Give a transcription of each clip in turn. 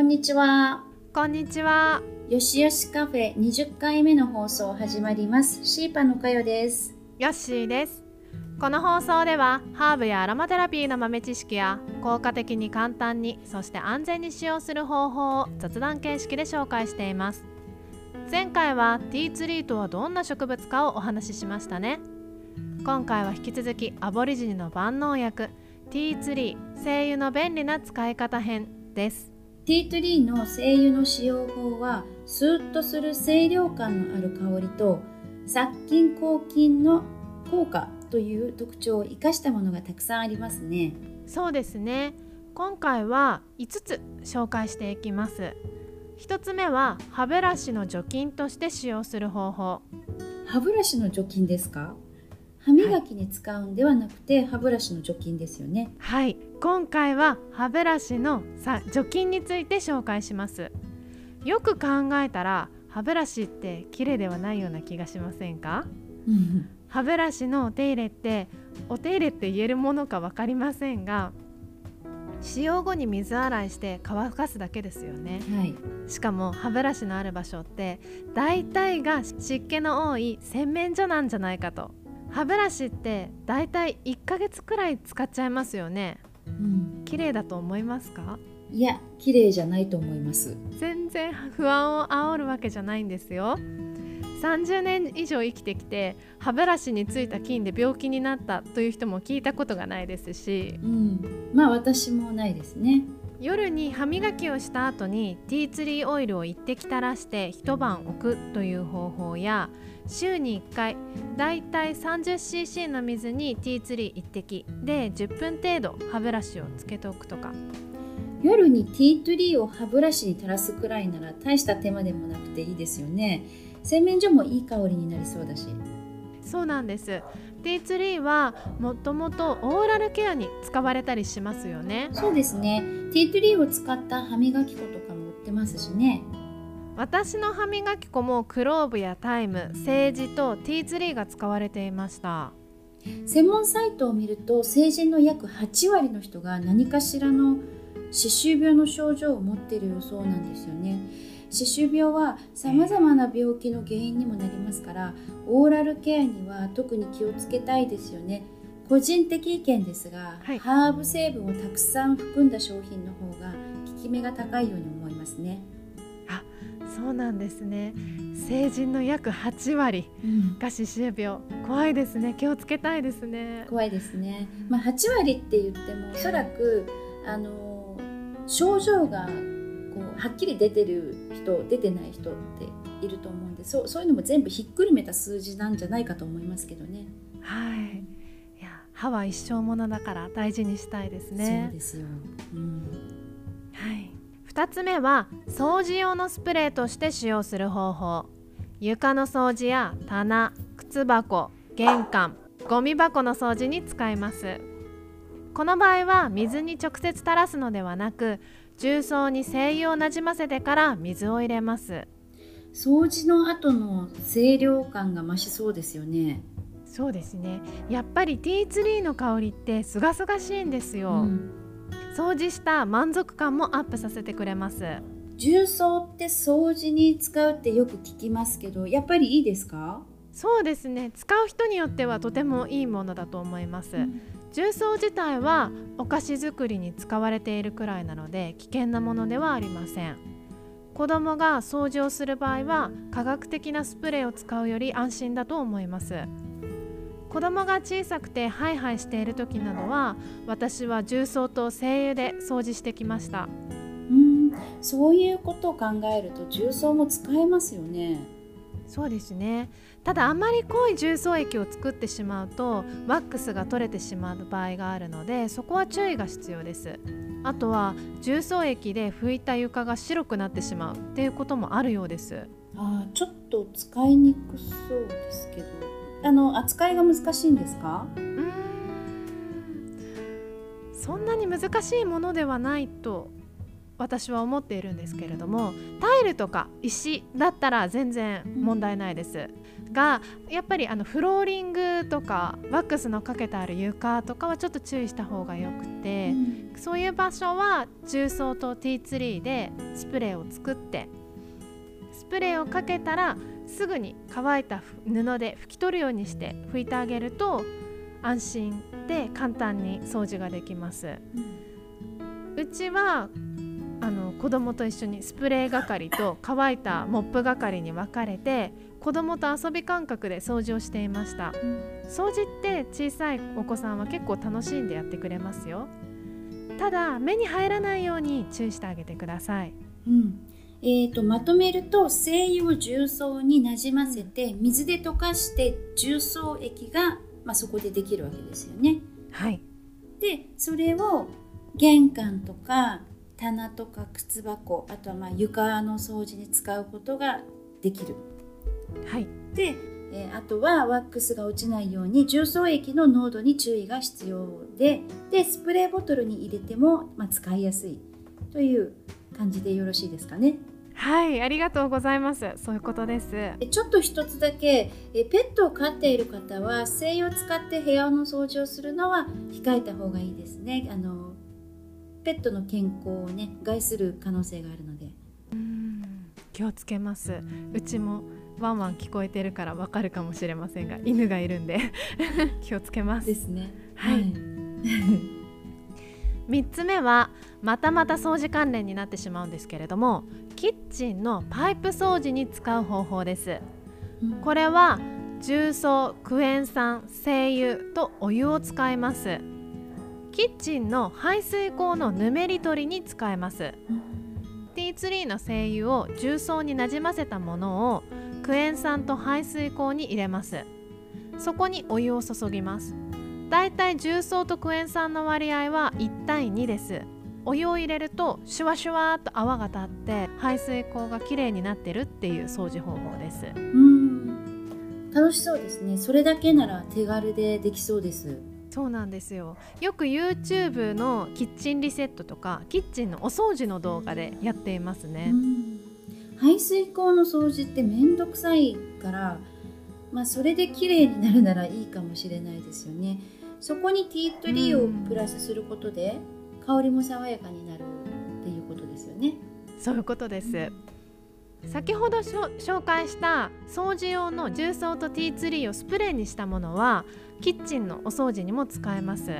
こんにちは。こんにちは。よしよしカフェ20回目の放送始まります。シーパのかよです。ヨッシーです。この放送ではハーブやアロマテラピーの豆知識や効果的に簡単にそして安全に使用する方法を雑談形式で紹介しています。前回はティーツリーとはどんな植物かをお話ししましたね。今回は引き続きアボリジニの万能薬ティーツリー精油の便利な使い方編です。ティートリーの精油の使用法は、スーッとする清涼感のある香りと、殺菌抗菌の効果という特徴を生かしたものがたくさんありますね。そうですね。今回は5つ紹介していきます。1つ目は歯ブラシの除菌として使用する方法。歯ブラシの除菌ですか？歯磨きに使うんではなくて、歯ブラシの除菌ですよね。はい。今回は歯ブラシのさ除菌について紹介します。よく考えたら歯ブラシって綺麗ではないような気がしませんか？うん歯ブラシのお手入れってお手入れって言えるものか分かりませんが使用後に水洗いして乾かすだけですよね。はい。しかも歯ブラシのある場所って大体が湿気の多い洗面所なんじゃないかと歯ブラシって大体1ヶ月くらい使っちゃいますよね。うん、綺麗だと思いますか？いや、綺麗じゃないと思います。全然不安を煽るわけじゃないんですよ。30年以上生きてきて歯ブラシについた菌で病気になったという人も聞いたことがないですし。うん、まあ私もないですね。夜に歯磨きをした後にティーツリーオイルを一滴垂らして一晩置くという方法や週に1回だいたい 30cc の水にティーツリー1滴で10分程度歯ブラシをつけておくとか夜にティートリーを歯ブラシに垂らすくらいなら大した手間でもなくていいですよね。洗面所もいい香りになりそうだし。そうなんですティーツリーはもともとオーラルケアに使われたりしますよねそうですね。ティートリーを使った歯磨き粉とかも売ってますしね。私の歯磨き粉もクローブやタイムセージとティーツリーが使われていました専門サイトを見ると成人の約8割の人が何かしらの歯周病の症状を持っているそうなんですよね。歯周病はさまざまな病気の原因にもなりますからオーラルケアには特に気をつけたいですよね。個人的意見ですが、はいハーブ成分をたくさん含んだ商品の方が効き目が高いように思いますね。そうなんですね成人の約8割が歯周病怖いですね気をつけたいですね怖いですね。まあ、8割って言ってもおそらくあの症状がこうはっきり出てる人出てない人っていると思うんでそうそういうのも全部ひっくるめた数字なんじゃないかと思いますけどね。はい。いや歯は一生ものだから大事にしたいですそうねですよ。うん、はい。2つ目は掃除用のスプレーとして使用する方法。床の掃除や棚靴箱玄関ゴミ箱の掃除に使います。この場合は水に直接垂らすのではなく重曹に精油をなじませてから水を入れます。掃除の後の清涼感が増しそうですよね。そうですね。やっぱりティーツリーの香りってすがすがしいんですよ、うん。掃除した満足感もアップさせてくれます。重曹って掃除に使うってよく聞きますけどやっぱりいいですか、そうですね。使う人によってはとてもいいものだと思います、重曹自体はお菓子作りに使われているくらいなので危険なものではありません。子供が掃除をする場合は科学的なスプレーを使うより安心だと思います。子供が小さくてハイハイしている時などは私は重曹と精油で掃除してきました。うん、そういうことを考えると重曹も使えますよね。そうですね。ただあまり濃い重曹液を作ってしまうとワックスが取れてしまう場合があるのでそこは注意が必要です。あとは重曹液で拭いた床が白くなってしまうっていうこともあるようです。あーちょっと使いにくそうですけど。あの扱いが難しいんですか？うーん。そんなに難しいものではないと私は思っているんですけれどもタイルとか石だったら全然問題ないです。がやっぱりあのフローリングとかワックスのかけてある床とかはちょっと注意した方がよくて、うん、そういう場所は重曹とティーツリーでスプレーを作ってスプレーをかけたらすぐに乾いた布で拭き取るようにして拭いてあげると安心で簡単に掃除ができます。うん、うちは子供と一緒にスプレー係と乾いたモップ係に分かれて子供と遊び感覚で掃除をしていました、うん、掃除って小さいお子さんは結構楽しんでやってくれますよ。ただ目に入らないように注意してあげてください、うん。えーと、まとめると精油を重曹になじませて水で溶かして重曹液が、まあ、そこでできるわけですよね。はい、でそれを玄関とか棚とか靴箱あとはまあ床の掃除に使うことができる。はい、で、えー、あとはワックスが落ちないように重曹液の濃度に注意が必要ででスプレーボトルに入れても、まあ、使いやすいという感じでよろしいですかね。はいありがとうございますそういうことですちょっと一つだけえペットを飼っている方は精油を使って部屋の掃除をするのは控えた方がいいですねあのペットの健康をね害する可能性があるので。気をつけます。うちもワンワン聞こえてるからわかるかもしれませんが犬がいるんで。気をつけます。ですね。はい、3つ目はまたまた掃除関連になってしまうんですけれどもキッチンのパイプ掃除に使う方法です、うん、これは重曹クエン酸精油とお湯を使いますキッチンの排水口のぬめり取りに使えます、うん、ティーツリーの精油を重曹になじませたものをクエン酸と排水口に入れます。そこにお湯を注ぎます。だいたい重曹とクエン酸の割合は1対2です。お湯を入れるとシュワシュワーと泡が立って排水口がきれいになってるっていう掃除方法です。うん。楽しそうですね。それだけなら手軽でできそうです。そうなんですよ。よく YouTube のキッチンリセットとかキッチンのお掃除の動画でやっていますね。排水口の掃除ってめんどくさいからまあそれで綺麗になるならいいかもしれないですよね。そこにティートリーをプラスすることで、香りも爽やかになるっていうことですよね。そういうことです。先ほど紹介した掃除用の重曹とティーツリーをスプレーにしたものはキッチンのお掃除にも使えます。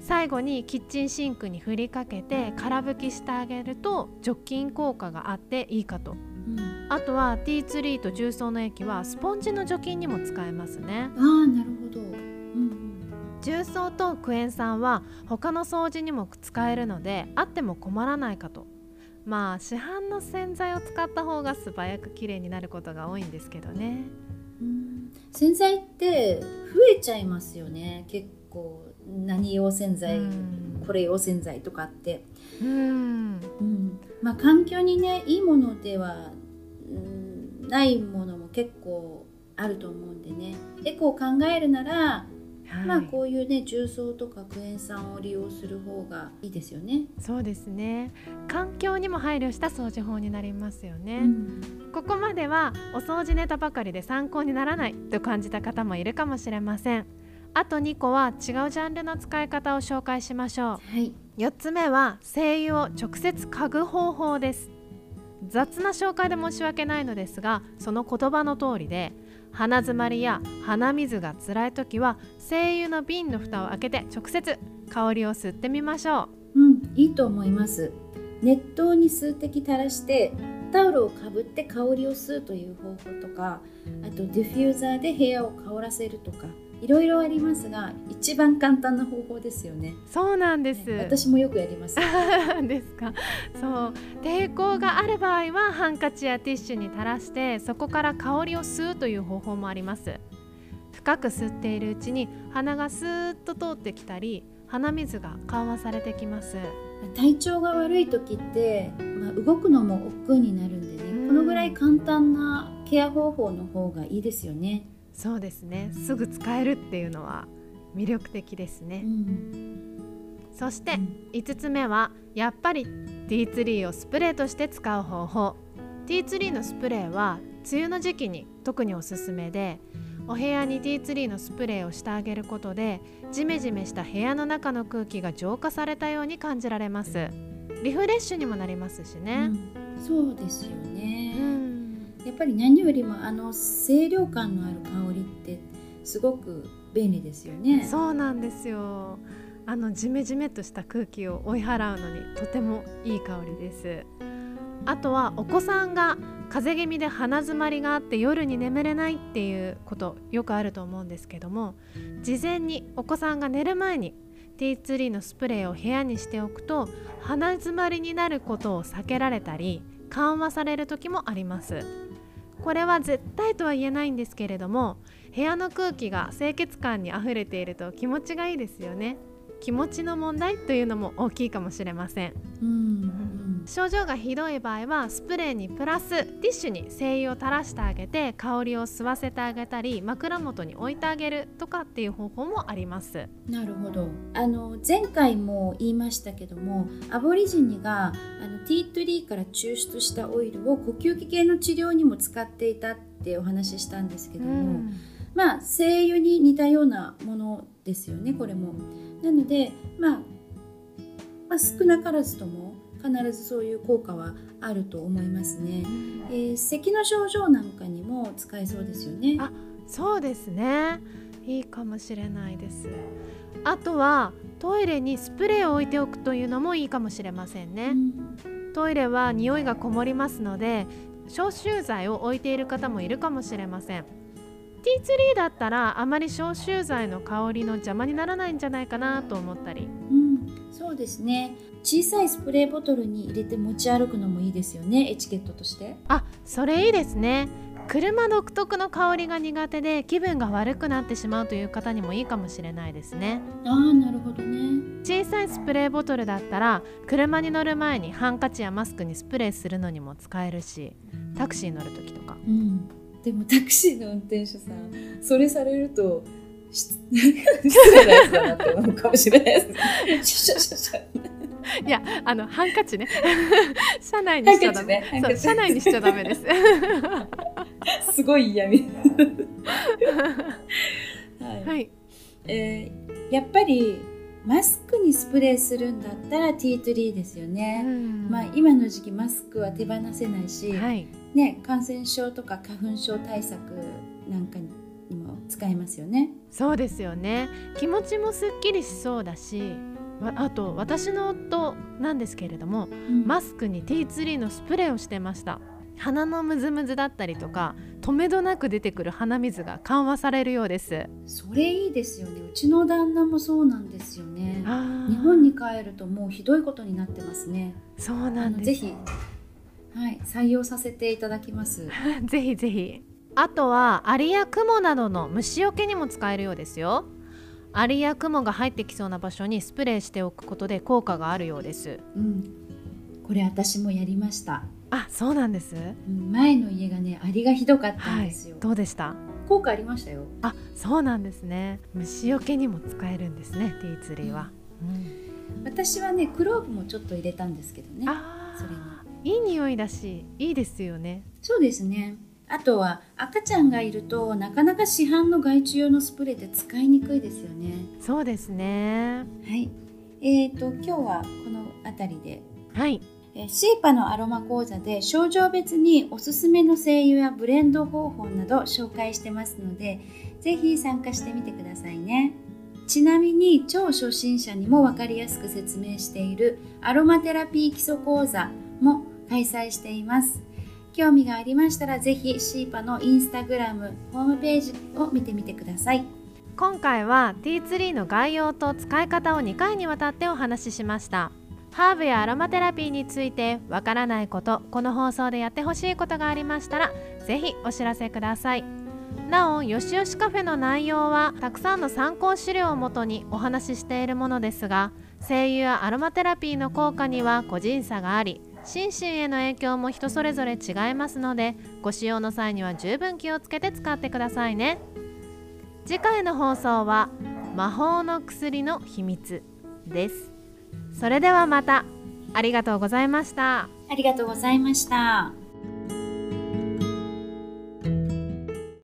最後にキッチンシンクに振りかけて空拭きしてあげると除菌効果があっていいかと、うん、あとはティーツリーと重曹の液はスポンジの除菌にも使えますね。ああなるほど。重曹とクエン酸は他の掃除にも使えるのであっても困らないかとまあ市販の洗剤を使った方が素早くきれいになることが多いんですけどね。洗剤って増えちゃいますよね。結構何用洗剤これ用洗剤とかって。うん、まあ環境にねいいものではないものも結構あると思うんでね。エコを考えるならはい、まあこういうね重曹とかクエン酸を利用する方がいいですよね。そうですね。環境にも配慮した掃除法になりますよね、うん、ここまではお掃除ネタばかりで参考にならないと感じた方もいるかもしれません。あと2個は違うジャンルの使い方を紹介しましょう、はい、4つ目は精油を直接嗅ぐ方法です。雑な紹介で申し訳ないのですがその言葉の通りで鼻づまりや鼻水が辛い時は精油の瓶の蓋を開けて直接香りを吸ってみましょう。うんいいと思います。熱湯に数滴垂らしてタオルをかぶって香りを吸うという方法とかあとディフューザーで部屋を香らせるとかいろいろありますが一番簡単な方法ですよね。そうなんです、私もよくやります。ですか？そう。抵抗がある場合はハンカチやティッシュに垂らしてそこから香りを吸うという方法もあります。深く吸っているうちに鼻がスーッと通ってきたり鼻水が緩和されてきます。体調が悪い時って、まあ、動くのも億劫になるんでね、このぐらい簡単なケア方法の方がいいですよねそうですね。すぐ使えるっていうのは魅力的ですね、うん、そして5つ目はやっぱりティーツリーをスプレーとして使う方法。ティーツリーのスプレーは梅雨の時期に特におすすめでお部屋にティーツリーのスプレーをしてあげることでジメジメした部屋の中の空気が浄化されたように感じられます。リフレッシュにもなりますしね、うん。そうですよね、うんやっぱり何よりもあの清涼感のある香りってすごく便利ですよね。そうなんですよ。あのジメジメとした空気を追い払うのにとてもいい香りです。あとはお子さんが風邪気味で鼻づまりがあって夜に眠れないっていうことよくあると思うんですけども事前にお子さんが寝る前にティーツリーのスプレーを部屋にしておくと鼻づまりになることを避けられたり緩和される時もあります。これは絶対とは言えないんですけれども部屋の空気が清潔感にあふれていると気持ちがいいですよね。気持ちの問題というのも大きいかもしれません。うん。症状がひどい場合はスプレーにプラスティッシュに精油を垂らしてあげて香りを吸わせてあげたり枕元に置いてあげるとかっていう方法もあります。なるほど。あの前回も言いましたけどもアボリジニがあのティートリーから抽出したオイルを呼吸器系の治療にも使っていたってお話ししたんですけども、まあ精油に似たようなものですよねこれも。なので、まあ、まあ少なからずとも必ずそういう効果はあると思いますね。えー咳の症状なんかにも使えそうですよね。あそうですね。いいかもしれないです。あとはトイレにスプレーを置いておくというのもいいかもしれませんね、うん。トイレは匂いがこもりますので消臭剤を置いている方もいるかもしれません。ティーツリーだったらあまり消臭剤の香りの邪魔にならないんじゃないかなと思ったり。うん、そうですね。小さいスプレーボトルに入れて持ち歩くのもいいですよね。エチケットとして。あそれいいですね。車独特の香りが苦手で気分が悪くなってしまうという方にもいいかもしれないですね。ああなるほどね。小さいスプレーボトルだったら車に乗る前にハンカチやマスクにスプレーするのにも使えるしタクシーに乗る時とか。うん。でもタクシーの運転手さんそれされるとし失礼なやつだなって思うかもしれないです。いやあのハンカチね。車内にしちゃダメ、ね車内にしちゃダメです。すごい嫌味。はい、はい。えーやっぱりマスクにスプレーするんだったらティートリーですよね、まあ、今の時期マスクは手放せないし、はい。ね、感染症とか花粉症対策なんかにも使えますよね。そうですよね。気持ちもすっきりしそうだしわあと私の夫なんですけれどもマスクにティーツリーのスプレーをしてました。鼻のムズムズだったりとか止めどなく出てくる鼻水が緩和されるようです。それいいですよね。うちの旦那もそうなんですよね。日本に帰るともうひどいことになってますね。そうあなんです。のぜひ、はい、採用させていただきます。ぜひぜひあとはアリやクモなどの虫除けにも使えるようですよ。アリやクモが入ってきそうな場所にスプレーしておくことで効果があるようです。うん。これ私もやりました。あそうなんです。うん。前の家がねアリがひどかったんはいですよ、どうでした？効果ありましたよ。あそうなんですね。虫除けにも使えるんですねティーツリーは、うん。私はねクローブもちょっと入れたんですけどねあそれーいい匂いだしいいですよね。そうですねあとは赤ちゃんがいるとなかなか市販の害虫用のスプレーって使いにくいですよね。そうですね。はい。えー、と今日はこの辺りで。はい。えーシーパのアロマ講座で症状別におすすめの精油やブレンド方法など紹介してますのでぜひ参加してみてくださいね。ちなみに超初心者にも分かりやすく説明しているアロマテラピー基礎講座も開催しています興味がありましたらぜひシーパのインスタグラムホームページを見てみてください。今回はティーツリーの概要と使い方を2回にわたってお話ししました。ハーブやアロマテラピーについてわからないことこの放送でやってほしいことがありましたらぜひお知らせください。なおよしよしカフェの内容はたくさんの参考資料をもとにお話ししているものですが精油やアロマテラピーの効果には個人差があり心身への影響も人それぞれ違いますのでご使用の際には十分気をつけて使ってくださいね。次回の放送は魔法の薬の秘密です。それではまた。ありがとうございました。ありがとうございました。